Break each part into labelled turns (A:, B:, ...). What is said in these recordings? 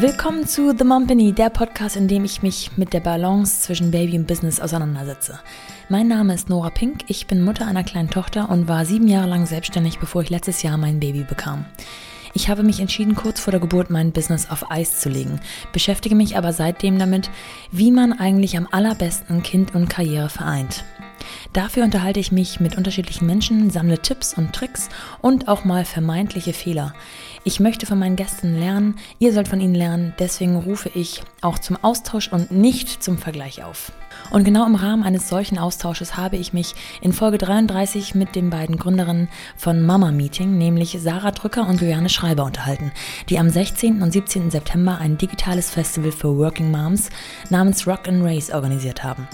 A: Willkommen zu The Mumpany, der Podcast, in dem ich mich mit der Balance zwischen Baby und Business auseinandersetze. Mein Name ist Nora Pink, ich bin Mutter einer kleinen Tochter und war sieben Jahre lang selbstständig, bevor ich letztes Jahr mein Baby bekam. Ich habe mich entschieden, kurz vor der Geburt mein Business auf Eis zu legen, beschäftige mich aber seitdem damit, wie man eigentlich am allerbesten Kind und Karriere vereint. Dafür unterhalte ich mich mit unterschiedlichen Menschen, sammle Tipps und Tricks und auch mal vermeintliche Fehler. Ich möchte von meinen Gästen lernen, ihr sollt von ihnen lernen, deswegen rufe ich auch zum Austausch und nicht zum Vergleich auf. Und genau im Rahmen eines solchen Austausches habe ich mich in Folge 33 mit den beiden Gründerinnen von Mama Meeting, nämlich Sarah Drücker und Juliane Schreiber unterhalten, die am 16. und 17. September ein digitales Festival für Working Moms namens Rock and Race organisiert haben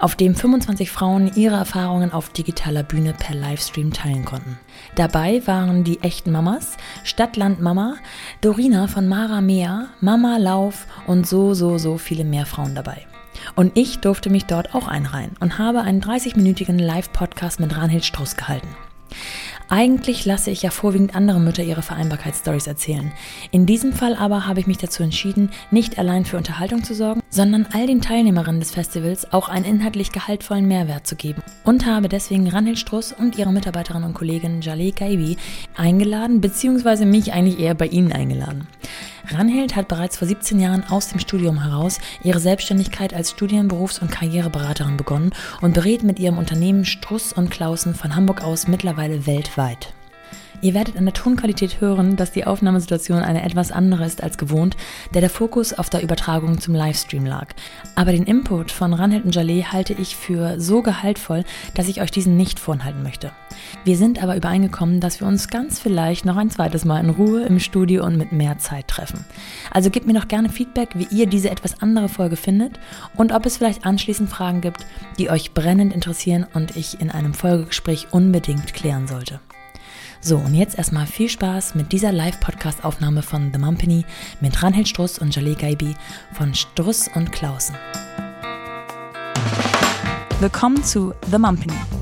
A: auf dem 25 Frauen ihre Erfahrungen auf digitaler Bühne per Livestream teilen konnten. Dabei waren die echten Mamas, Stadtland Mama, Dorina von Mara Mea, Mama Lauf und so, so, so viele mehr Frauen dabei. Und ich durfte mich dort auch einreihen und habe einen 30-minütigen Live-Podcast mit Ranhild Struss gehalten. Eigentlich lasse ich ja vorwiegend andere Mütter ihre Vereinbarkeitsstories erzählen. In diesem Fall aber habe ich mich dazu entschieden, nicht allein für Unterhaltung zu sorgen, sondern all den Teilnehmerinnen des Festivals auch einen inhaltlich gehaltvollen Mehrwert zu geben und habe deswegen Ranhild Struss und ihre Mitarbeiterin und Kollegin Jaleh Gaibi eingeladen, beziehungsweise mich eigentlich eher bei ihnen eingeladen. Ranhild hat bereits vor 17 Jahren aus dem Studium heraus ihre Selbstständigkeit als Studien-, Berufs- und Karriereberaterin begonnen und berät mit ihrem Unternehmen Struss und Klausen von Hamburg aus mittlerweile weltweit. Ihr werdet an der Tonqualität hören, dass die Aufnahmesituation eine etwas andere ist als gewohnt, da der Fokus auf der Übertragung zum Livestream lag. Aber den Input von Ranheld und Jaleh halte ich für so gehaltvoll, dass ich euch diesen nicht vorenthalten möchte. Wir sind aber übereingekommen, dass wir uns ganz vielleicht noch ein zweites Mal in Ruhe im Studio und mit mehr Zeit treffen. Also gebt mir doch gerne Feedback, wie ihr diese etwas andere Folge findet und ob es vielleicht anschließend Fragen gibt, die euch brennend interessieren und ich in einem Folgegespräch unbedingt klären sollte. So, und jetzt erstmal viel Spaß mit dieser Live-Podcast-Aufnahme von The Mumpany mit Ranhild Struss und Jaleh Gaibi von Struss und Klausen. Willkommen zu The Mumpany.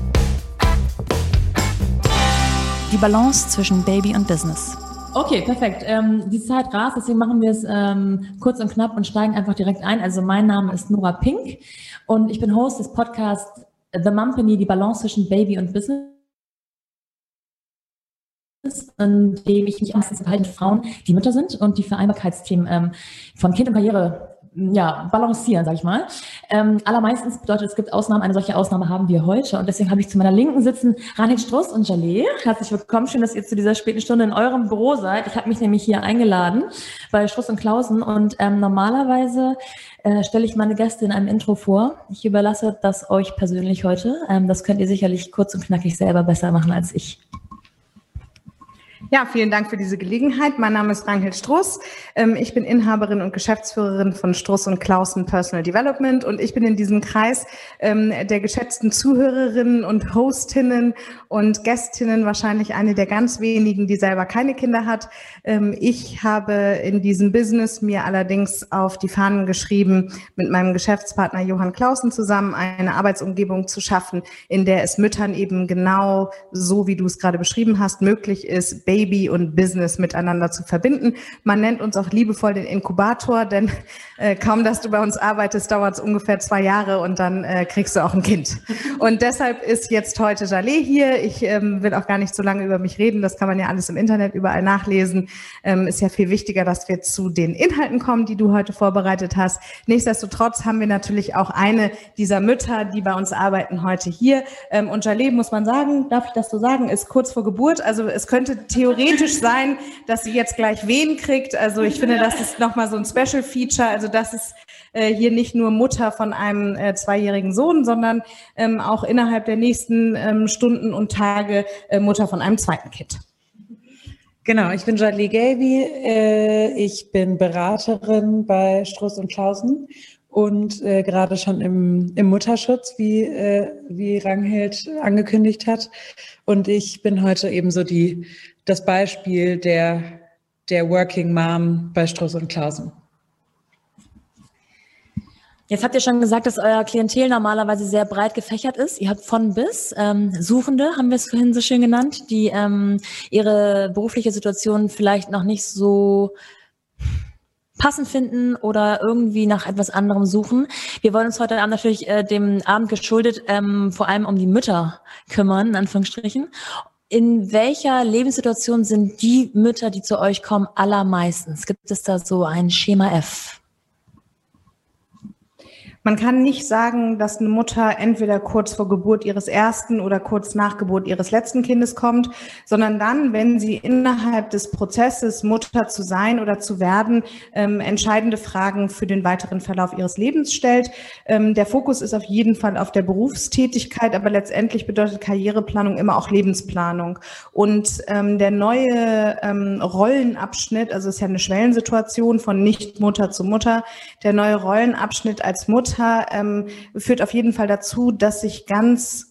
A: Die Balance zwischen Baby und Business. Okay, perfekt. Ähm, die Zeit rast, deswegen machen wir es ähm, kurz und knapp und steigen einfach direkt ein. Also mein Name ist Nora Pink und ich bin Host des Podcasts The Mumpany, die Balance zwischen Baby und Business in dem ich mich meistens unterhalte mit Frauen, die Mütter sind und die Vereinbarkeitsthemen ähm, von Kind und Karriere ja, balancieren, sag ich mal. Ähm, allermeistens bedeutet, es gibt Ausnahmen. Eine solche Ausnahme haben wir heute. Und deswegen habe ich zu meiner Linken sitzen Ranit Struss und Jaleh. Herzlich willkommen. Schön, dass ihr zu dieser späten Stunde in eurem Büro seid. Ich habe mich nämlich hier eingeladen bei Struss und Klausen. Und ähm, normalerweise äh, stelle ich meine Gäste in einem Intro vor. Ich überlasse das euch persönlich heute. Ähm, das könnt ihr sicherlich kurz und knackig selber besser machen als ich.
B: Ja, vielen Dank für diese Gelegenheit. Mein Name ist Ranghild Struss. Ähm, ich bin Inhaberin und Geschäftsführerin von Struss und Klausen Personal Development und ich bin in diesem Kreis ähm, der geschätzten Zuhörerinnen und Hostinnen und Gästinnen wahrscheinlich eine der ganz wenigen, die selber keine Kinder hat. Ähm, ich habe in diesem Business mir allerdings auf die Fahnen geschrieben, mit meinem Geschäftspartner Johann Klausen zusammen eine Arbeitsumgebung zu schaffen, in der es Müttern eben genau so, wie du es gerade beschrieben hast, möglich ist, Baby und Business miteinander zu verbinden. Man nennt uns auch liebevoll den Inkubator, denn äh, kaum, dass du bei uns arbeitest, dauert es ungefähr zwei Jahre und dann äh, kriegst du auch ein Kind. Und deshalb ist jetzt heute Jaleh hier. Ich ähm, will auch gar nicht so lange über mich reden. Das kann man ja alles im Internet überall nachlesen. Ähm, ist ja viel wichtiger, dass wir zu den Inhalten kommen, die du heute vorbereitet hast. Nichtsdestotrotz haben wir natürlich auch eine dieser Mütter, die bei uns arbeiten, heute hier. Ähm, und Jaleh, muss man sagen, darf ich das so sagen, ist kurz vor Geburt. Also es könnte theoretisch sein, dass sie jetzt gleich wen kriegt. Also ich finde, das ist nochmal so ein Special Feature. Also das ist äh, hier nicht nur Mutter von einem äh, zweijährigen Sohn, sondern ähm, auch innerhalb der nächsten ähm, Stunden und Tage äh, Mutter von einem zweiten Kind.
C: Genau, ich bin Jadli Gaby. Äh, ich bin Beraterin bei Struss und Klausen und äh, gerade schon im, im Mutterschutz, wie, äh, wie Ranghild angekündigt hat. Und ich bin heute eben so die, das Beispiel der, der Working Mom bei Struss und Klausen.
A: Jetzt habt ihr schon gesagt, dass euer Klientel normalerweise sehr breit gefächert ist. Ihr habt von bis ähm, Suchende, haben wir es vorhin so schön genannt, die ähm, ihre berufliche Situation vielleicht noch nicht so passend finden oder irgendwie nach etwas anderem suchen. Wir wollen uns heute Abend natürlich äh, dem Abend geschuldet ähm, vor allem um die Mütter kümmern, in Anführungsstrichen. In welcher Lebenssituation sind die Mütter, die zu euch kommen, allermeistens? Gibt es da so ein Schema F?
B: Man kann nicht sagen, dass eine Mutter entweder kurz vor Geburt ihres ersten oder kurz nach Geburt ihres letzten Kindes kommt, sondern dann, wenn sie innerhalb des Prozesses Mutter zu sein oder zu werden, ähm, entscheidende Fragen für den weiteren Verlauf ihres Lebens stellt. Ähm, der Fokus ist auf jeden Fall auf der Berufstätigkeit, aber letztendlich bedeutet Karriereplanung immer auch Lebensplanung. Und ähm, der neue ähm, Rollenabschnitt, also es ist ja eine Schwellensituation von Nicht-Mutter zu Mutter, der neue Rollenabschnitt als Mutter Mutter ähm, führt auf jeden Fall dazu, dass sich ganz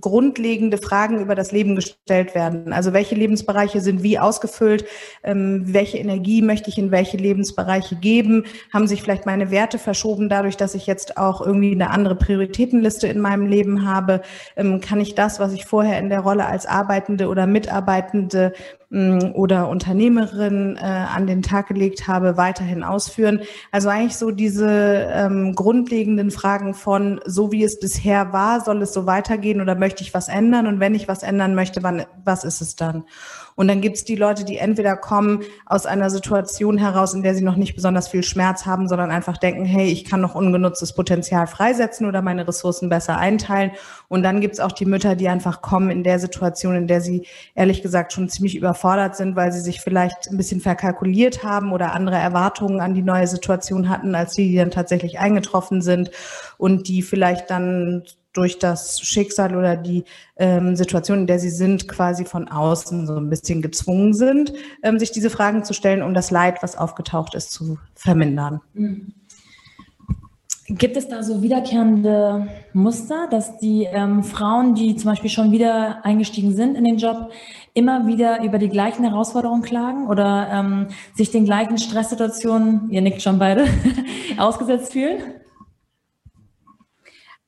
B: grundlegende Fragen über das Leben gestellt werden. Also welche Lebensbereiche sind wie ausgefüllt? Ähm, welche Energie möchte ich in welche Lebensbereiche geben? Haben sich vielleicht meine Werte verschoben dadurch, dass ich jetzt auch irgendwie eine andere Prioritätenliste in meinem Leben habe? Ähm, kann ich das, was ich vorher in der Rolle als Arbeitende oder Mitarbeitende oder Unternehmerin äh, an den Tag gelegt habe, weiterhin ausführen. Also eigentlich so diese ähm, grundlegenden Fragen von, so wie es bisher war, soll es so weitergehen oder möchte ich was ändern? Und wenn ich was ändern möchte, wann, was ist es dann? Und dann gibt es die Leute, die entweder kommen aus einer Situation heraus, in der sie noch nicht besonders viel Schmerz haben, sondern einfach denken, hey, ich kann noch ungenutztes Potenzial freisetzen oder meine Ressourcen besser einteilen. Und dann gibt es auch die Mütter, die einfach kommen in der Situation, in der sie ehrlich gesagt schon ziemlich überfordert sind, weil sie sich vielleicht ein bisschen verkalkuliert haben oder andere Erwartungen an die neue Situation hatten, als die, die dann tatsächlich eingetroffen sind und die vielleicht dann durch das Schicksal oder die ähm, Situation, in der sie sind, quasi von außen so ein bisschen gezwungen sind, ähm, sich diese Fragen zu stellen, um das Leid, was aufgetaucht ist, zu vermindern. Mhm.
A: Gibt es da so wiederkehrende Muster, dass die ähm, Frauen, die zum Beispiel schon wieder eingestiegen sind in den Job, immer wieder über die gleichen Herausforderungen klagen oder ähm, sich den gleichen Stresssituationen, ihr nickt schon beide, ausgesetzt fühlen?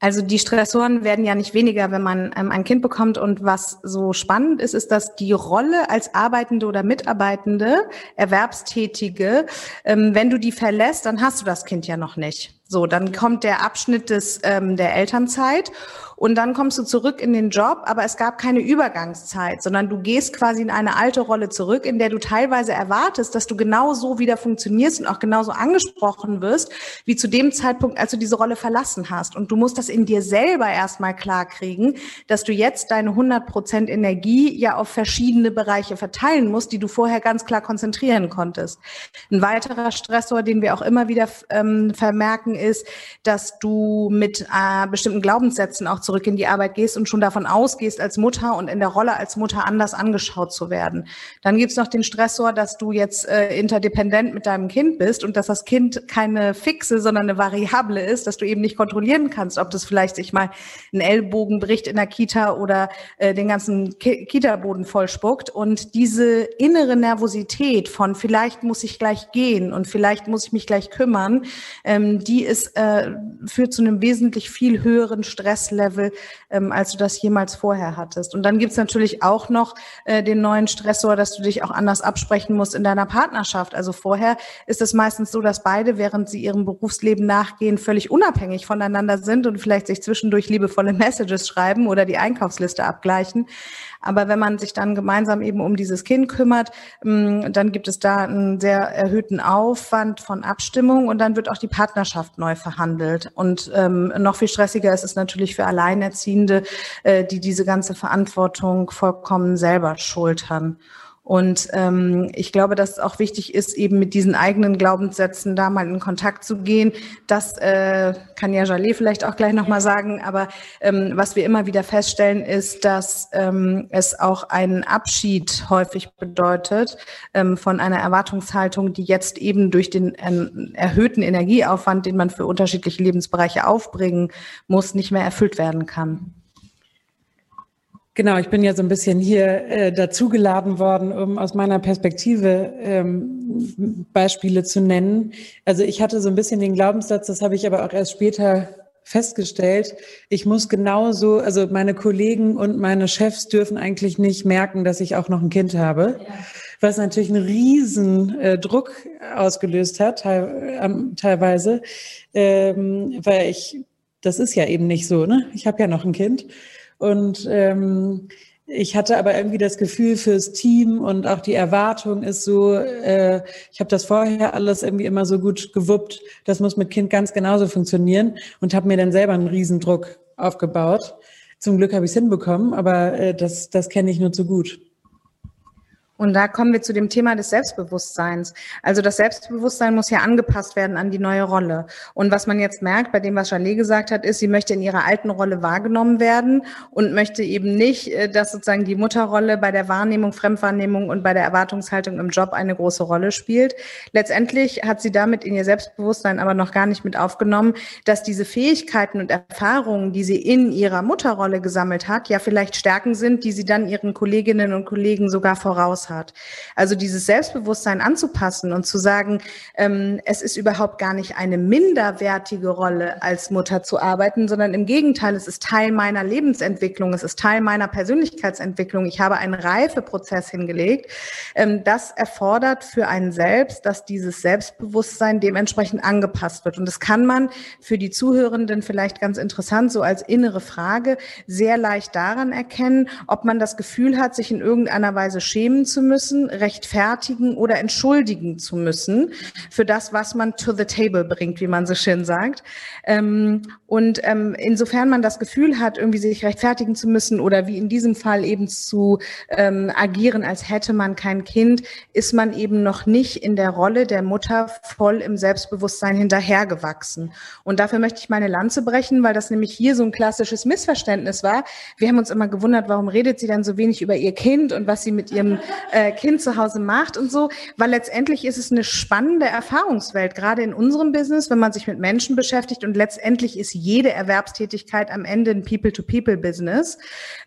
B: Also die Stressoren werden ja nicht weniger, wenn man ähm, ein Kind bekommt. Und was so spannend ist, ist, dass die Rolle als Arbeitende oder Mitarbeitende, Erwerbstätige, ähm, wenn du die verlässt, dann hast du das Kind ja noch nicht. So, dann kommt der Abschnitt des, ähm, der Elternzeit und dann kommst du zurück in den Job, aber es gab keine Übergangszeit, sondern du gehst quasi in eine alte Rolle zurück, in der du teilweise erwartest, dass du genauso wieder funktionierst und auch genauso angesprochen wirst, wie zu dem Zeitpunkt, als du diese Rolle verlassen hast. Und du musst das in dir selber erstmal klar kriegen, dass du jetzt deine 100 Prozent Energie ja auf verschiedene Bereiche verteilen musst, die du vorher ganz klar konzentrieren konntest. Ein weiterer Stressor, den wir auch immer wieder ähm, vermerken, ist, dass du mit äh, bestimmten Glaubenssätzen auch zurück in die Arbeit gehst und schon davon ausgehst, als Mutter und in der Rolle als Mutter anders angeschaut zu werden. Dann gibt's noch den Stressor, dass du jetzt äh, interdependent mit deinem Kind bist und dass das Kind keine fixe, sondern eine Variable ist, dass du eben nicht kontrollieren kannst, ob das vielleicht sich mal einen Ellbogen bricht in der Kita oder äh, den ganzen Ki Kita-Boden vollspuckt. Und diese innere Nervosität von vielleicht muss ich gleich gehen und vielleicht muss ich mich gleich kümmern, ähm, die ist, äh, führt zu einem wesentlich viel höheren Stresslevel Level, ähm, als du das jemals vorher hattest. Und dann gibt's natürlich auch noch äh, den neuen Stressor, dass du dich auch anders absprechen musst in deiner Partnerschaft. Also vorher ist es meistens so, dass beide, während sie ihrem Berufsleben nachgehen, völlig unabhängig voneinander sind und vielleicht sich zwischendurch liebevolle Messages schreiben oder die Einkaufsliste abgleichen. Aber wenn man sich dann gemeinsam eben um dieses Kind kümmert, mm, dann gibt es da einen sehr erhöhten Aufwand von Abstimmung und dann wird auch die Partnerschaft neu verhandelt. Und ähm, noch viel stressiger ist es natürlich für Alleinerziehende, äh, die diese ganze Verantwortung vollkommen selber schultern. Und ähm, ich glaube, dass es auch wichtig ist, eben mit diesen eigenen Glaubenssätzen da mal in Kontakt zu gehen. Das äh, kann ja Jalé vielleicht auch gleich nochmal sagen. Aber ähm, was wir immer wieder feststellen, ist, dass ähm, es auch einen Abschied häufig bedeutet ähm, von einer Erwartungshaltung, die jetzt eben durch den ähm, erhöhten Energieaufwand, den man für unterschiedliche Lebensbereiche aufbringen muss, nicht mehr erfüllt werden kann.
C: Genau, ich bin ja so ein bisschen hier äh, dazugeladen worden, um aus meiner Perspektive ähm, Beispiele zu nennen. Also ich hatte so ein bisschen den Glaubenssatz, das habe ich aber auch erst später festgestellt, ich muss genauso, also meine Kollegen und meine Chefs dürfen eigentlich nicht merken, dass ich auch noch ein Kind habe. Ja was natürlich einen riesen äh, Druck ausgelöst hat, teil, ähm, teilweise, ähm, weil ich, das ist ja eben nicht so, ne? Ich habe ja noch ein Kind und ähm, ich hatte aber irgendwie das Gefühl fürs Team und auch die Erwartung ist so, äh, ich habe das vorher alles irgendwie immer so gut gewuppt, das muss mit Kind ganz genauso funktionieren und habe mir dann selber einen Riesendruck aufgebaut. Zum Glück habe ich es hinbekommen, aber äh, das, das kenne ich nur zu gut.
B: Und da kommen wir zu dem Thema des Selbstbewusstseins. Also das Selbstbewusstsein muss ja angepasst werden an die neue Rolle. Und was man jetzt merkt, bei dem, was Chalet gesagt hat, ist, sie möchte in ihrer alten Rolle wahrgenommen werden und möchte eben nicht, äh, dass sozusagen die Mutterrolle bei der Wahrnehmung, Fremdwahrnehmung und bei der Erwartungshaltung im Job eine große Rolle spielt. Letztendlich hat sie damit in ihr Selbstbewusstsein aber noch gar nicht mit aufgenommen, dass diese Fähigkeiten und Erfahrungen, die sie in ihrer Mutterrolle gesammelt hat, ja vielleicht Stärken sind, die sie dann ihren Kolleginnen und Kollegen sogar voraus hat. Also dieses Selbstbewusstsein anzupassen und zu sagen, ähm, es ist überhaupt gar nicht eine minderwertige Rolle, als Mutter zu arbeiten, sondern im Gegenteil, es ist Teil meiner Lebensentwicklung, es ist Teil meiner Persönlichkeitsentwicklung. Ich habe einen Reifeprozess hingelegt. Ähm, das erfordert für einen selbst, dass dieses Selbstbewusstsein dementsprechend angepasst wird. Und das kann man für die Zuhörenden vielleicht ganz interessant so als innere Frage sehr leicht daran erkennen, ob man das Gefühl hat, sich in irgendeiner Weise schämen zu müssen, rechtfertigen oder entschuldigen zu müssen für das, was man to the table bringt, wie man so schön sagt. Ähm, und ähm, insofern man das Gefühl hat, irgendwie sich rechtfertigen zu müssen oder wie in diesem Fall eben zu ähm, agieren, als hätte man kein Kind, ist man eben noch nicht in der Rolle der Mutter voll im Selbstbewusstsein hinterhergewachsen. Und dafür möchte ich meine Lanze brechen, weil das nämlich hier so ein klassisches Missverständnis war. Wir haben uns immer gewundert, warum redet sie dann so wenig über ihr Kind und was sie mit ihrem äh, Kind zu Hause macht und so, weil letztendlich ist es eine spannende Erfahrungswelt, gerade in unserem Business, wenn man sich mit Menschen beschäftigt und letztendlich ist jede Erwerbstätigkeit am Ende ein People-to-People-Business,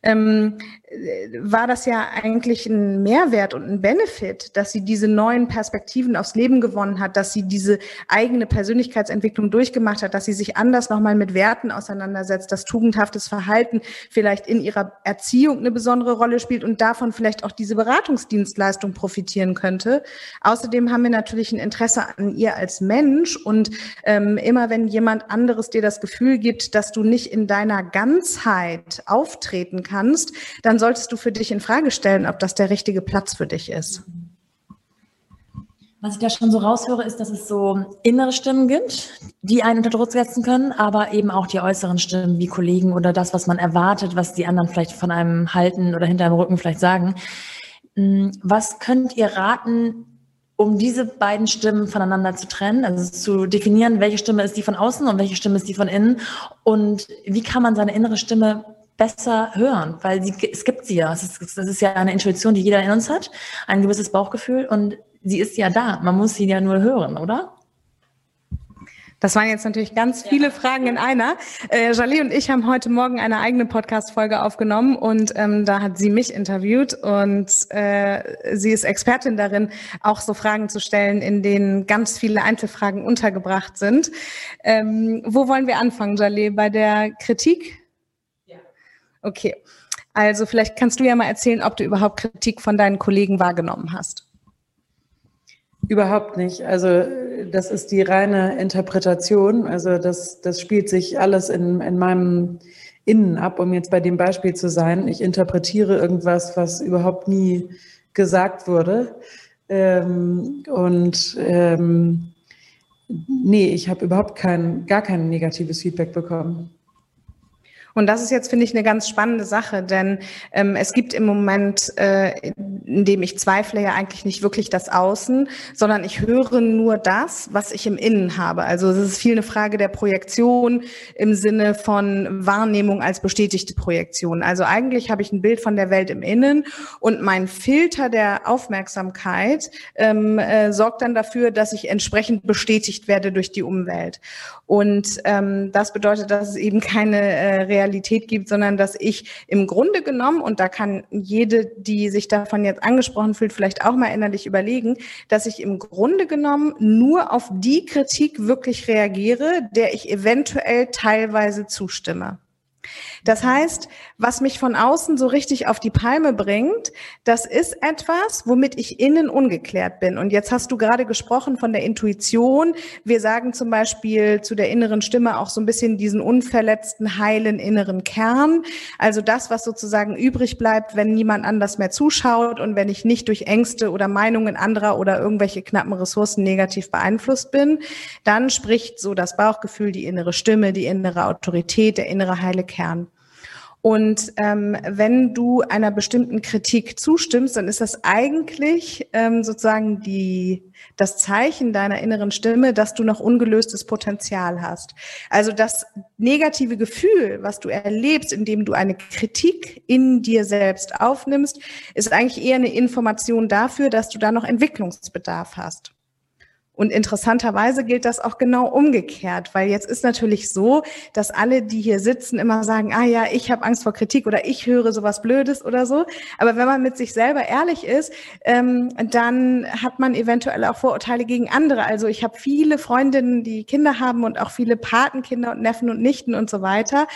B: ähm, war das ja eigentlich ein Mehrwert und ein Benefit, dass sie diese neuen Perspektiven aufs Leben gewonnen hat, dass sie diese eigene Persönlichkeitsentwicklung durchgemacht hat, dass sie sich anders nochmal mit Werten auseinandersetzt, dass tugendhaftes Verhalten vielleicht in ihrer Erziehung eine besondere Rolle spielt und davon vielleicht auch diese Beratungsdienstleistung profitieren könnte. Außerdem haben wir natürlich ein Interesse an ihr als Mensch und ähm, immer wenn jemand anderes dir das Gefühl gibt, dass du nicht in deiner Ganzheit auftreten kannst, dann dann solltest du für dich in Frage stellen, ob das der richtige Platz für dich ist.
A: Was ich da schon so raushöre, ist, dass es so innere Stimmen gibt, die einen unter Druck setzen können, aber eben auch die äußeren Stimmen wie Kollegen oder das, was man erwartet, was die anderen vielleicht von einem halten oder hinter dem Rücken vielleicht sagen. Hm, was könnt ihr raten, um diese beiden Stimmen voneinander zu trennen, also zu definieren, welche Stimme ist die von außen und welche Stimme ist die von innen und wie kann man seine innere Stimme besser hören, weil sie, es gibt sie ja. Das ist, das ist ja eine Intuition, die jeder in uns hat, ein gewisses Bauchgefühl und sie ist ja da. Man muss sie ja nur hören, oder?
B: Das waren jetzt natürlich ganz viele ja. Fragen in einer. Äh, Jalie und ich haben heute Morgen eine eigene Podcast-Folge aufgenommen und ähm, da hat sie mich interviewt und äh, sie ist Expertin darin, auch so Fragen zu stellen, in denen ganz viele Einzelfragen untergebracht sind. Ähm, wo wollen wir anfangen, Jalie? Bei der Kritik? Okay. Also vielleicht kannst du ja mal erzählen, ob du überhaupt Kritik von deinen Kollegen wahrgenommen hast.
C: Überhaupt nicht. Also das ist die reine Interpretation. Also das, das spielt sich alles in, in meinem Innen ab, um jetzt bei dem Beispiel zu sein. Ich interpretiere irgendwas, was überhaupt nie gesagt wurde. Ähm, und ähm, nee, ich habe überhaupt kein, gar kein negatives Feedback bekommen.
B: Und das ist jetzt, finde ich, eine ganz spannende Sache, denn ähm, es gibt im Moment, äh, in dem ich zweifle, ja eigentlich nicht wirklich das Außen, sondern ich höre nur das, was ich im Innen habe. Also es ist viel eine Frage der Projektion im Sinne von Wahrnehmung als bestätigte Projektion. Also eigentlich habe ich ein Bild von der Welt im Innen und mein Filter der Aufmerksamkeit ähm, äh, sorgt dann dafür, dass ich entsprechend bestätigt werde durch die Umwelt. Und ähm, das bedeutet, dass es eben keine äh, Realität gibt, sondern dass ich im Grunde genommen, und da kann jede, die sich davon jetzt angesprochen fühlt, vielleicht auch mal innerlich überlegen, dass ich im Grunde genommen nur auf die Kritik wirklich reagiere, der ich eventuell teilweise zustimme. Das heißt, was mich von außen so richtig auf die Palme bringt, das ist etwas, womit ich innen ungeklärt bin. Und jetzt hast du gerade gesprochen von der Intuition. Wir sagen zum Beispiel zu der inneren Stimme auch so ein bisschen diesen unverletzten, heilen inneren Kern. Also das, was sozusagen übrig bleibt, wenn niemand anders mehr zuschaut und wenn ich nicht durch Ängste oder Meinungen anderer oder irgendwelche knappen Ressourcen negativ beeinflusst bin, dann spricht so das Bauchgefühl, die innere Stimme, die innere Autorität, der innere heile Kern. Und ähm, wenn du einer bestimmten Kritik zustimmst, dann ist das eigentlich ähm, sozusagen die, das Zeichen deiner inneren Stimme, dass du noch ungelöstes Potenzial hast. Also das negative Gefühl, was du erlebst, indem du eine Kritik in dir selbst aufnimmst, ist eigentlich eher eine Information dafür, dass du da noch Entwicklungsbedarf hast. Und interessanterweise gilt das auch genau umgekehrt, weil jetzt ist natürlich so, dass alle, die hier sitzen, immer sagen, ah ja, ich habe Angst vor Kritik oder ich höre sowas Blödes oder so. Aber wenn man mit sich selber ehrlich ist, ähm, dann hat man eventuell auch Vorurteile gegen andere. Also ich habe viele Freundinnen, die Kinder haben und auch viele Patenkinder und Neffen und Nichten und so weiter.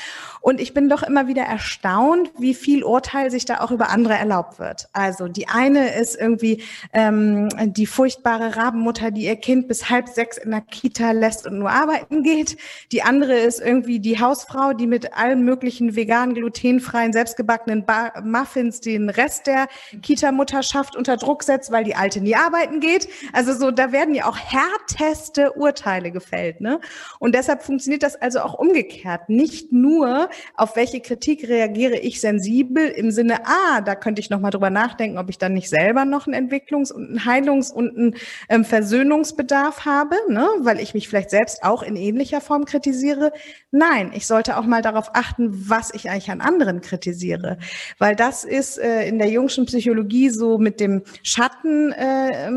B: Und ich bin doch immer wieder erstaunt, wie viel Urteil sich da auch über andere erlaubt wird. Also die eine ist irgendwie ähm, die furchtbare Rabenmutter, die ihr Kind Kind bis halb sechs in der Kita lässt und nur arbeiten geht. Die andere ist irgendwie die Hausfrau, die mit allen möglichen veganen, glutenfreien, selbstgebackenen ba Muffins den Rest der Kita-Mutterschaft unter Druck setzt, weil die Alte nie arbeiten geht. Also so, da werden ja auch härteste Urteile gefällt. Ne? Und deshalb funktioniert das also auch umgekehrt. Nicht nur, auf welche Kritik reagiere ich sensibel im Sinne, ah, da könnte ich noch mal drüber nachdenken, ob ich dann nicht selber noch einen Entwicklungs- und einen Heilungs- und einen ähm, Versöhnungs Handlungsbedarf habe, ne, weil ich mich vielleicht selbst auch in ähnlicher Form kritisiere. Nein, ich sollte auch mal darauf achten, was ich eigentlich an anderen kritisiere, weil das ist äh, in der jungschen Psychologie so mit dem Schatten äh,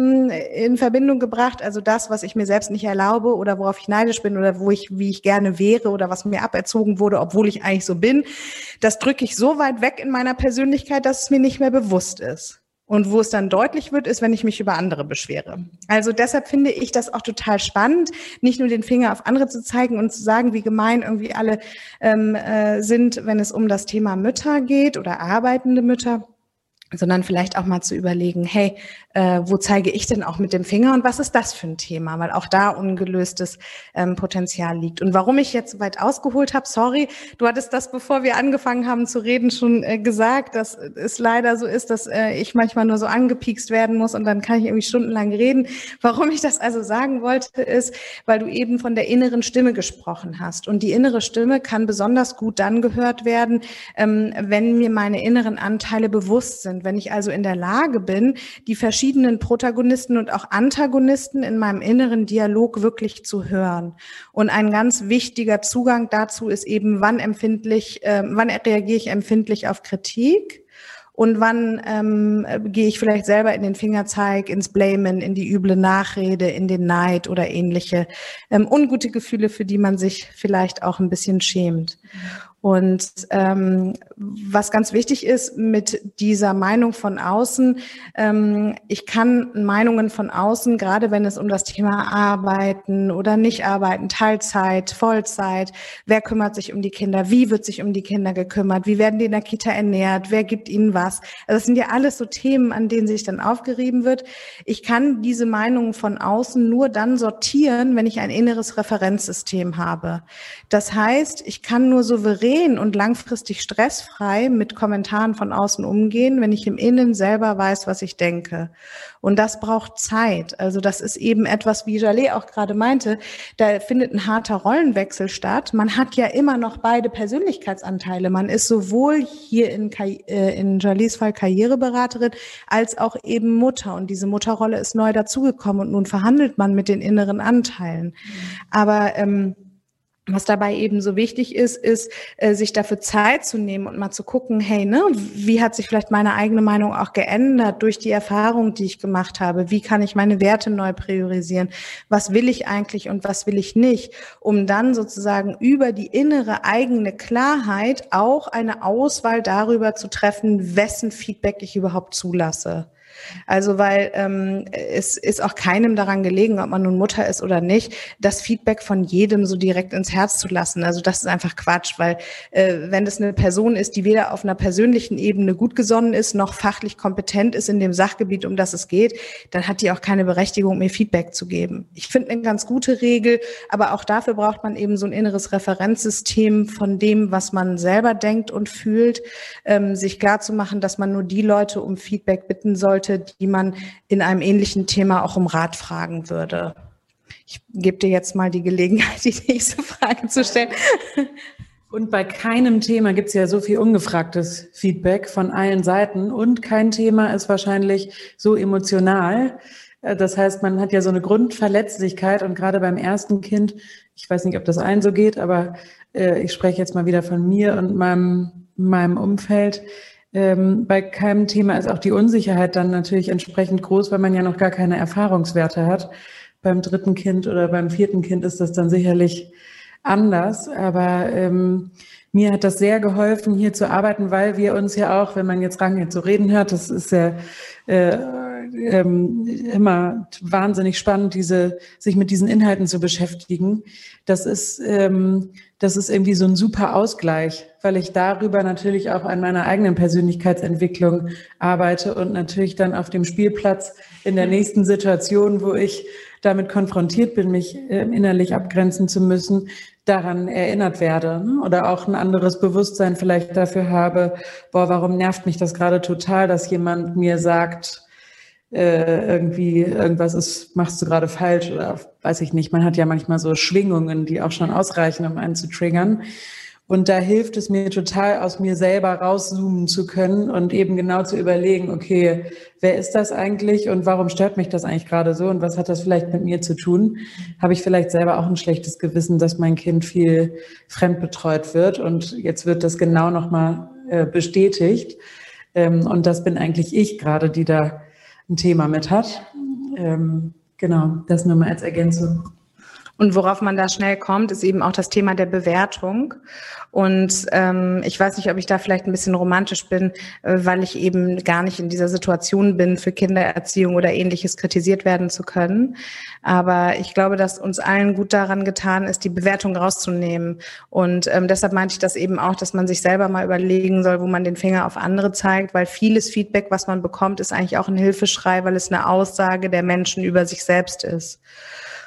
B: in Verbindung gebracht, also das, was ich mir selbst nicht erlaube oder worauf ich neidisch bin oder wo ich, wie ich gerne wäre oder was mir aberzogen wurde, obwohl ich eigentlich so bin. Das drücke ich so weit weg in meiner Persönlichkeit, dass es mir nicht mehr bewusst ist. Und wo es dann deutlich wird, ist, wenn ich mich über andere beschwere. Also deshalb finde ich das auch total spannend, nicht nur den Finger auf andere zu zeigen und zu sagen, wie gemein irgendwie alle ähm, äh, sind, wenn es um das Thema Mütter geht oder arbeitende Mütter, sondern vielleicht auch mal zu überlegen, hey, äh, wo zeige ich denn auch mit dem Finger und was ist das für ein Thema, weil auch da ungelöstes ähm, Potenzial liegt. Und warum ich jetzt so weit ausgeholt habe, sorry, du hattest das, bevor wir angefangen haben zu reden, schon äh, gesagt, dass es leider so ist, dass äh, ich manchmal nur so angepiekst werden muss und dann kann ich irgendwie stundenlang reden. Warum ich das also sagen wollte, ist, weil du eben von der inneren Stimme gesprochen hast. Und die innere Stimme kann besonders gut dann gehört werden, ähm, wenn mir meine inneren Anteile bewusst sind wenn ich also in der Lage bin, die verschiedenen Protagonisten und auch Antagonisten in meinem inneren Dialog wirklich zu hören. Und ein ganz wichtiger Zugang dazu ist eben, wann empfindlich, äh, wann reagiere ich empfindlich auf Kritik? Und wann ähm, gehe ich vielleicht selber in den Fingerzeig, ins Blamen, in die üble Nachrede, in den Neid oder ähnliche ähm, ungute Gefühle, für die man sich vielleicht auch ein bisschen schämt. Und ähm, was ganz wichtig ist mit dieser Meinung von außen, ähm, ich kann Meinungen von außen, gerade wenn es um das Thema Arbeiten oder nicht arbeiten, Teilzeit, Vollzeit, wer kümmert sich um die Kinder, wie wird sich um die Kinder gekümmert, wie werden die in der Kita ernährt, wer gibt ihnen was. Also das sind ja alles so Themen, an denen sich dann aufgerieben wird. Ich kann diese Meinungen von außen nur dann sortieren, wenn ich ein inneres Referenzsystem habe. Das heißt, ich kann nur souverän souverän und langfristig stressfrei mit Kommentaren von außen umgehen, wenn ich im Innen selber weiß, was ich denke. Und das braucht Zeit. Also das ist eben etwas, wie Jalé auch gerade meinte, da findet ein harter Rollenwechsel statt. Man hat ja immer noch beide Persönlichkeitsanteile. Man ist sowohl hier in, äh, in Jalés Fall Karriereberaterin als auch eben Mutter. Und diese Mutterrolle ist neu dazugekommen und nun verhandelt man mit den inneren Anteilen. Mhm. Aber ähm, was dabei eben so wichtig ist, ist, äh, sich dafür Zeit zu nehmen und mal zu gucken, hey, ne, wie hat sich vielleicht meine eigene Meinung auch geändert durch die Erfahrung, die ich gemacht habe? Wie kann ich meine Werte neu priorisieren? Was will ich eigentlich und was will ich nicht? Um dann sozusagen über die innere eigene Klarheit auch eine Auswahl darüber zu treffen, wessen Feedback ich überhaupt zulasse. Also weil ähm, es ist auch keinem daran gelegen, ob man nun Mutter ist oder nicht, das Feedback von jedem so direkt ins Herz zu lassen. Also das ist einfach Quatsch, weil äh, wenn das eine Person ist, die weder auf einer persönlichen Ebene gut gesonnen ist, noch fachlich kompetent ist in dem Sachgebiet, um das es geht, dann hat die auch keine Berechtigung, mir Feedback zu geben. Ich finde eine ganz gute Regel, aber auch dafür braucht man eben so ein inneres Referenzsystem von dem, was man selber denkt und fühlt, ähm, sich klar zu machen, dass man nur die Leute um Feedback bitten sollte, die man in einem ähnlichen Thema auch um Rat fragen würde. Ich gebe dir jetzt mal die Gelegenheit, die nächste Frage zu stellen.
C: Und bei keinem Thema gibt es ja so viel ungefragtes Feedback von allen Seiten und kein Thema ist wahrscheinlich so emotional. Äh, das heißt, man hat ja so eine Grundverletzlichkeit und gerade beim ersten Kind, ich weiß nicht, ob das allen so geht, aber äh, ich spreche jetzt mal wieder von mir und meinem, meinem Umfeld. Ähm, bei keinem Thema ist auch die Unsicherheit dann natürlich entsprechend groß, weil man ja noch gar keine Erfahrungswerte hat. Beim dritten Kind oder beim vierten Kind ist das dann sicherlich anders. Aber ähm, mir hat das sehr geholfen, hier zu arbeiten, weil wir uns ja auch, wenn man jetzt Rangel so reden hört, das ist ja äh, ähm, immer wahnsinnig spannend, diese, sich mit diesen Inhalten zu beschäftigen. Das ist, ähm, das ist irgendwie so ein super Ausgleich, weil ich darüber natürlich auch an meiner eigenen Persönlichkeitsentwicklung arbeite und natürlich dann auf dem Spielplatz in der nächsten Situation, wo ich damit konfrontiert bin, mich äh, innerlich abgrenzen zu müssen, daran erinnert werde ne? oder auch ein anderes Bewusstsein vielleicht dafür habe, boah, warum nervt mich das gerade total, dass jemand mir sagt, äh, irgendwie irgendwas ist, machst du gerade falsch oder weiß ich nicht. Man hat ja manchmal so Schwingungen, die auch schon ausreichen, um einen zu triggern. Und da hilft es mir total, aus mir selber rauszoomen zu können und eben genau zu überlegen, okay, wer ist das eigentlich und warum stört mich das eigentlich gerade so und was hat das vielleicht mit mir zu tun? Habe ich vielleicht selber auch ein schlechtes Gewissen, dass mein Kind viel fremdbetreut wird und jetzt wird das genau nochmal äh, bestätigt. Ähm, und das bin eigentlich ich gerade, die da ein Thema mit hat. Ähm, genau, das nur mal als Ergänzung.
B: Und worauf man da schnell kommt, ist eben auch das Thema der Bewertung. Und ähm, ich weiß nicht, ob ich da vielleicht ein bisschen romantisch bin, äh, weil ich eben gar nicht in dieser Situation bin, für Kindererziehung oder ähnliches kritisiert werden zu können. Aber ich glaube, dass uns allen gut daran getan ist, die Bewertung rauszunehmen. Und ähm, deshalb meinte ich das eben auch, dass man sich selber mal überlegen soll, wo man den Finger auf andere zeigt, weil vieles Feedback, was man bekommt, ist eigentlich auch ein Hilfeschrei, weil es eine Aussage der Menschen über sich selbst ist.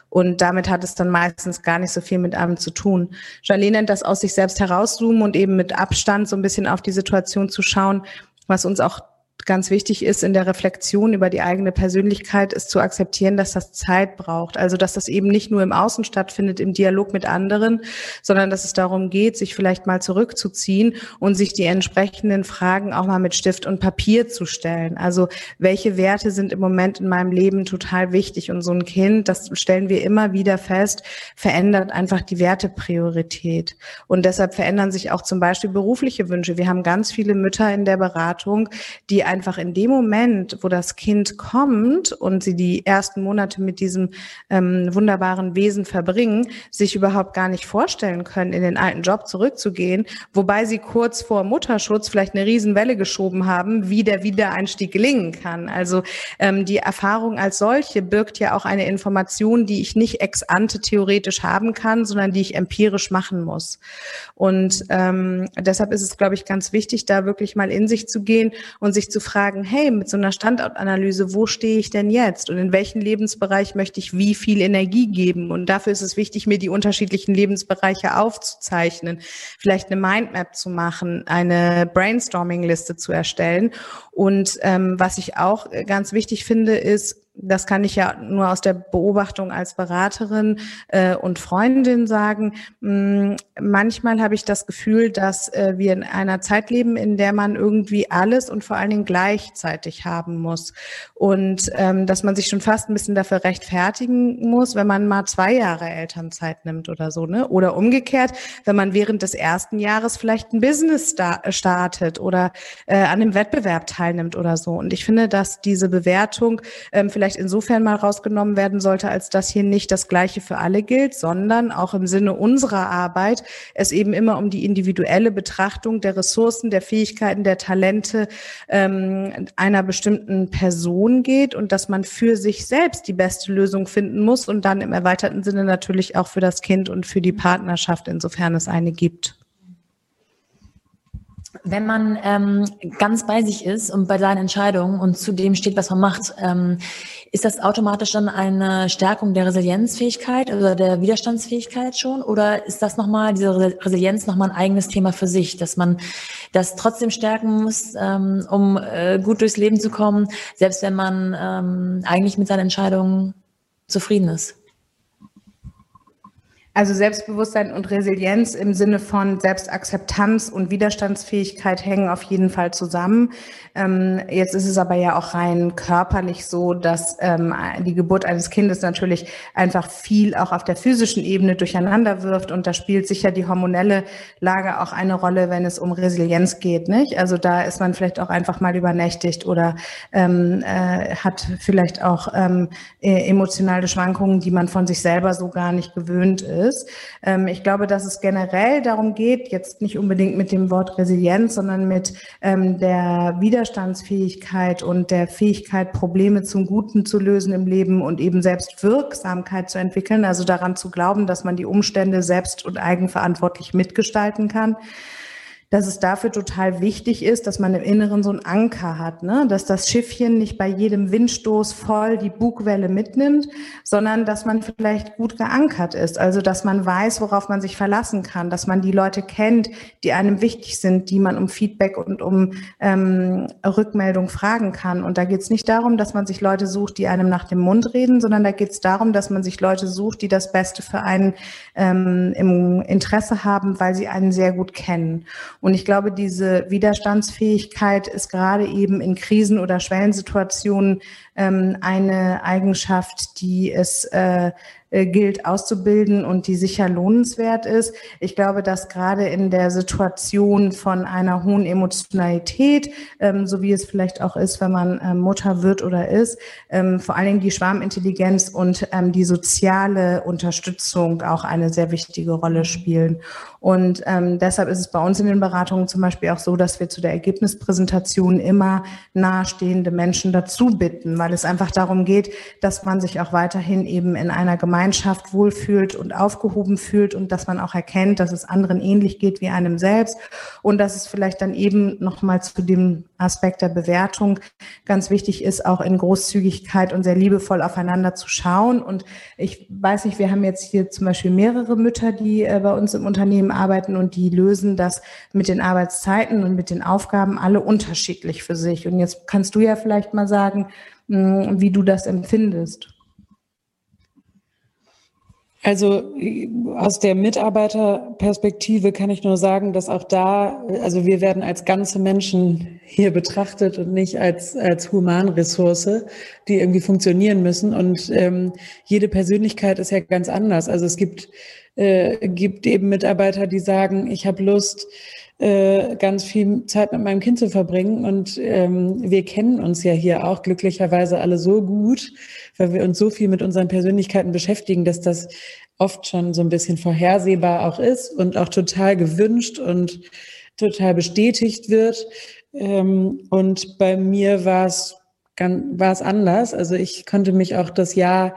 B: Und damit hat es dann meistens gar nicht so viel mit einem zu tun. Charlene nennt das aus sich selbst herauszoomen und eben mit Abstand so ein bisschen auf die Situation zu schauen, was uns auch ganz wichtig ist in der Reflexion über die eigene Persönlichkeit, ist zu akzeptieren, dass das Zeit braucht. Also, dass das eben nicht nur im Außen stattfindet, im Dialog mit anderen, sondern dass es darum geht, sich vielleicht mal zurückzuziehen und sich die entsprechenden Fragen auch mal mit Stift und Papier zu stellen. Also, welche Werte sind im Moment in meinem Leben total wichtig? Und so ein Kind, das stellen wir immer wieder fest, verändert einfach die Wertepriorität. Und deshalb verändern sich auch zum Beispiel berufliche Wünsche. Wir haben ganz viele Mütter in der Beratung, die einfach in dem Moment, wo das Kind kommt und sie die ersten Monate mit diesem ähm, wunderbaren Wesen verbringen, sich überhaupt gar nicht vorstellen können, in den alten Job zurückzugehen, wobei sie kurz vor Mutterschutz vielleicht eine Riesenwelle geschoben haben, wie der Wiedereinstieg gelingen kann. Also ähm, die Erfahrung als solche birgt ja auch eine Information, die ich nicht ex ante theoretisch haben kann, sondern die ich empirisch machen muss. Und ähm, deshalb ist es, glaube ich, ganz wichtig, da wirklich mal in sich zu gehen und sich zu fragen, hey, mit so einer Standortanalyse, wo stehe ich denn jetzt und in welchen Lebensbereich möchte ich wie viel Energie geben? Und dafür ist es wichtig, mir die unterschiedlichen Lebensbereiche aufzuzeichnen, vielleicht eine Mindmap zu machen, eine Brainstorming-Liste zu erstellen. Und ähm, was ich auch ganz wichtig finde, ist, das kann ich ja nur aus der Beobachtung als Beraterin äh, und Freundin sagen. Mh, mm, manchmal habe ich das Gefühl, dass äh, wir in einer Zeit leben, in der man irgendwie alles und vor allen Dingen gleichzeitig haben muss. Und ähm, dass man sich schon fast ein bisschen dafür rechtfertigen muss, wenn man mal zwei Jahre Elternzeit nimmt oder so, ne? Oder umgekehrt, wenn man während des ersten Jahres vielleicht ein Business startet oder äh, an einem Wettbewerb teilnimmt oder so. Und ich finde, dass diese Bewertung ähm, vielleicht vielleicht insofern mal rausgenommen werden sollte, als dass hier nicht das Gleiche für alle gilt, sondern auch im Sinne unserer Arbeit es eben immer um die individuelle Betrachtung der Ressourcen, der Fähigkeiten, der Talente ähm, einer bestimmten Person geht und dass man für sich selbst die beste Lösung finden muss und dann im erweiterten Sinne natürlich auch für das Kind und für die Partnerschaft, insofern es eine gibt.
A: Wenn man ähm, ganz bei sich ist und bei seinen Entscheidungen und zu dem steht, was man macht, ähm, ist das automatisch dann eine Stärkung der Resilienzfähigkeit oder der Widerstandsfähigkeit schon? Oder ist das nochmal, diese Resilienz nochmal ein eigenes Thema für sich, dass man das trotzdem stärken muss, ähm, um äh, gut durchs Leben zu kommen, selbst wenn man ähm, eigentlich mit seinen Entscheidungen zufrieden ist?
B: Also Selbstbewusstsein und Resilienz im Sinne von Selbstakzeptanz und Widerstandsfähigkeit hängen auf jeden Fall zusammen. Ähm, jetzt ist es aber ja auch rein körperlich so, dass ähm, die Geburt eines Kindes natürlich einfach viel auch auf der physischen Ebene durcheinander wirft und da spielt sicher die hormonelle Lage auch eine Rolle, wenn es um Resilienz geht, nicht? Also da ist man vielleicht auch einfach mal übernächtigt oder ähm, äh, hat vielleicht auch e-, emotionale Schwankungen, die man von sich selber so gar nicht gewöhnt ist ist. Ähm, ich glaube, dass es generell darum geht, jetzt nicht unbedingt mit dem Wort Resilienz, sondern mit ähm, der Widerstandsfähigkeit und der Fähigkeit, Probleme zum Guten zu lösen im Leben und eben selbst Wirksamkeit zu entwickeln, also daran zu glauben, dass man die Umstände selbst und eigenverantwortlich mitgestalten kann dass es dafür total wichtig ist, dass man im Inneren so einen Anker hat, ne? dass das Schiffchen nicht bei jedem Windstoß voll die Bugwelle mitnimmt, sondern dass man vielleicht gut geankert ist, also dass man weiß, worauf man sich verlassen kann, dass man die Leute kennt, die einem wichtig sind, die man um Feedback und um ähm, Rückmeldung fragen kann. Und da geht es nicht darum, dass man sich Leute sucht, die einem nach dem Mund reden, sondern da geht es darum, dass man sich Leute sucht, die das Beste für einen ähm, im Interesse haben, weil sie einen sehr gut kennen. Und ich glaube, diese Widerstandsfähigkeit ist gerade eben in Krisen oder Schwellensituationen ähm, eine Eigenschaft, die es äh, gilt auszubilden und die sicher lohnenswert ist. Ich glaube, dass gerade in der Situation von einer hohen Emotionalität, ähm, so wie es vielleicht auch ist, wenn man ähm, Mutter wird oder ist, ähm, vor allen Dingen die Schwarmintelligenz und ähm, die soziale Unterstützung auch eine sehr wichtige Rolle spielen. Und ähm, deshalb ist es bei uns in den Beratungen zum Beispiel auch so, dass wir zu der Ergebnispräsentation immer nahestehende Menschen dazu bitten, weil es einfach darum geht, dass man sich auch weiterhin eben in einer Gemeinschaft Gemeinschaft wohlfühlt und aufgehoben fühlt und dass man auch erkennt, dass es anderen ähnlich geht wie einem selbst und dass es vielleicht dann eben nochmal zu dem Aspekt der Bewertung ganz wichtig ist, auch in Großzügigkeit und sehr liebevoll aufeinander zu schauen. Und ich weiß nicht, wir haben jetzt hier zum Beispiel mehrere Mütter, die äh, bei uns im Unternehmen arbeiten und die lösen das mit den Arbeitszeiten und mit den Aufgaben alle unterschiedlich für sich. Und jetzt kannst du ja vielleicht mal sagen, hm, wie du das empfindest.
C: Also aus der Mitarbeiterperspektive kann ich nur sagen, dass auch da, also wir werden als ganze Menschen hier betrachtet und nicht als, als Humanressource, die irgendwie funktionieren müssen. Und ähm, jede Persönlichkeit ist ja ganz anders. Also es gibt, äh, gibt eben Mitarbeiter, die sagen, ich habe Lust, äh, ganz viel Zeit mit meinem Kind zu verbringen. Und ähm, wir kennen uns ja hier auch glücklicherweise alle so gut, weil wir uns so viel mit unseren Persönlichkeiten beschäftigen, dass das oft schon so ein bisschen vorhersehbar auch ist und auch total gewünscht und total bestätigt wird. Ähm, und bei mir war es war es anders. Also ich konnte mich auch das Jahr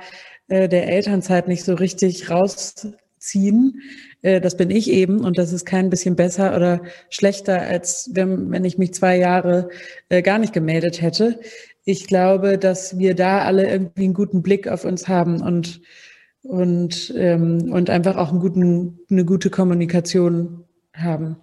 C: äh, der Elternzeit nicht so richtig rausziehen. Äh, das bin ich eben und das ist kein bisschen besser oder schlechter, als wenn, wenn ich mich zwei Jahre äh, gar nicht gemeldet hätte ich glaube, dass wir da alle irgendwie einen guten Blick auf uns haben und, und, ähm, und einfach auch einen guten, eine gute Kommunikation haben.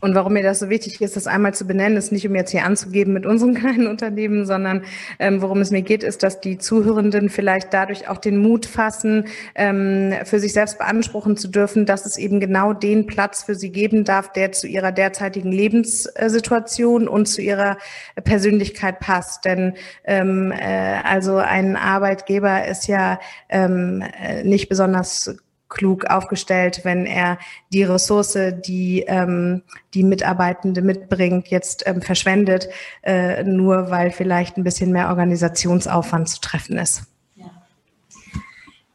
B: Und warum mir das so wichtig ist, das einmal zu benennen, ist nicht, um jetzt hier anzugeben mit unseren kleinen Unternehmen, sondern ähm, worum es mir geht, ist, dass die Zuhörenden vielleicht dadurch auch den Mut fassen, ähm, für sich selbst beanspruchen zu dürfen, dass es eben genau den Platz für sie geben darf, der zu ihrer derzeitigen Lebenssituation und zu ihrer Persönlichkeit passt. Denn ähm, äh, also ein Arbeitgeber ist ja ähm, äh, nicht besonders klug aufgestellt, wenn er die Ressource, die ähm, die Mitarbeitende mitbringt, jetzt ähm, verschwendet, äh, nur weil vielleicht ein bisschen mehr Organisationsaufwand zu treffen ist.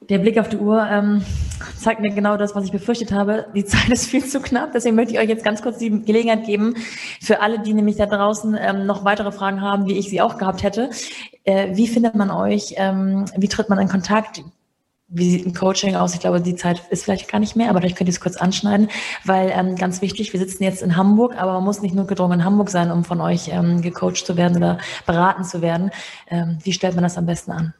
A: Der Blick auf die Uhr ähm, zeigt mir genau das, was ich befürchtet habe. Die Zeit ist viel zu knapp, deswegen möchte ich euch jetzt ganz kurz die Gelegenheit geben, für alle, die nämlich da draußen ähm, noch weitere Fragen haben, wie ich sie auch gehabt hätte. Äh, wie findet man euch? Ähm, wie tritt man in Kontakt? Wie sieht ein Coaching aus? Ich glaube, die Zeit ist vielleicht gar nicht mehr, aber vielleicht könnt ihr es kurz anschneiden, weil ähm, ganz wichtig, wir sitzen jetzt in Hamburg, aber man muss nicht nur gedrungen in Hamburg sein, um von euch ähm, gecoacht zu werden oder beraten zu werden. Ähm, wie stellt man das am besten an?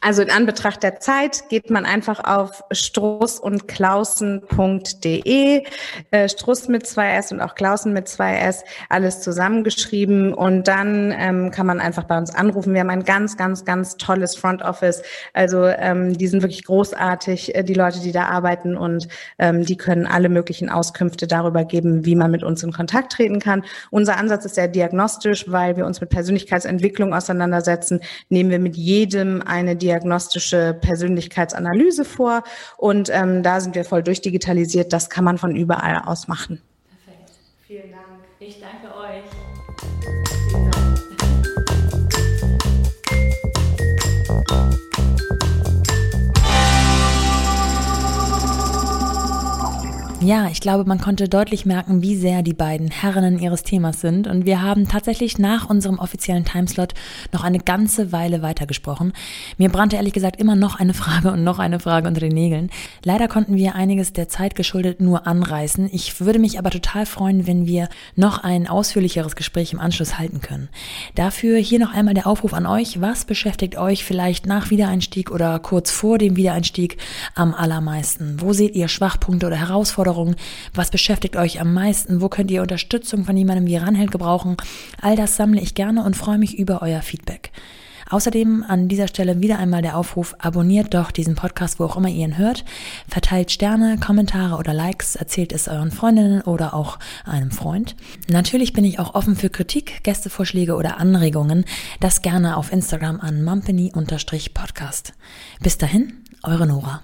B: Also in Anbetracht der Zeit geht man einfach auf strussundklausen.de. Äh, Struss mit zwei S und auch Klausen mit zwei S, alles zusammengeschrieben. Und dann ähm, kann man einfach bei uns anrufen. Wir haben ein ganz, ganz, ganz tolles Front Office. Also ähm, die sind wirklich großartig, äh, die Leute, die da arbeiten. Und ähm, die können alle möglichen Auskünfte darüber geben, wie man mit uns in Kontakt treten kann. Unser Ansatz ist sehr diagnostisch, weil wir uns mit Persönlichkeitsentwicklung auseinandersetzen. Nehmen wir mit jedem eine diagnostische Persönlichkeitsanalyse vor und ähm, da sind wir voll durchdigitalisiert. Das kann man von überall aus machen.
A: Perfekt. Vielen Dank. Ich danke Ja, ich glaube, man konnte deutlich merken, wie sehr die beiden Herrinnen ihres Themas sind. Und wir haben tatsächlich nach unserem offiziellen Timeslot noch eine ganze Weile weitergesprochen. Mir brannte ehrlich gesagt immer noch eine Frage und noch eine Frage unter den Nägeln. Leider konnten wir einiges der Zeit geschuldet nur anreißen. Ich würde mich aber total freuen, wenn wir noch ein ausführlicheres Gespräch im Anschluss halten können. Dafür hier noch einmal der Aufruf an euch. Was beschäftigt euch vielleicht nach Wiedereinstieg oder kurz vor dem Wiedereinstieg am allermeisten? Wo seht ihr Schwachpunkte oder Herausforderungen? Herausforderungen? Was beschäftigt euch am meisten? Wo könnt ihr Unterstützung von jemandem wie Ranheld gebrauchen? All das sammle ich gerne und freue mich über euer Feedback. Außerdem an dieser Stelle wieder einmal der Aufruf, abonniert doch diesen Podcast, wo auch immer ihr ihn hört, verteilt Sterne, Kommentare oder Likes, erzählt es euren Freundinnen oder auch einem Freund. Natürlich bin ich auch offen für Kritik, Gästevorschläge oder Anregungen, das gerne auf Instagram an mumpany-podcast. Bis dahin, eure Nora.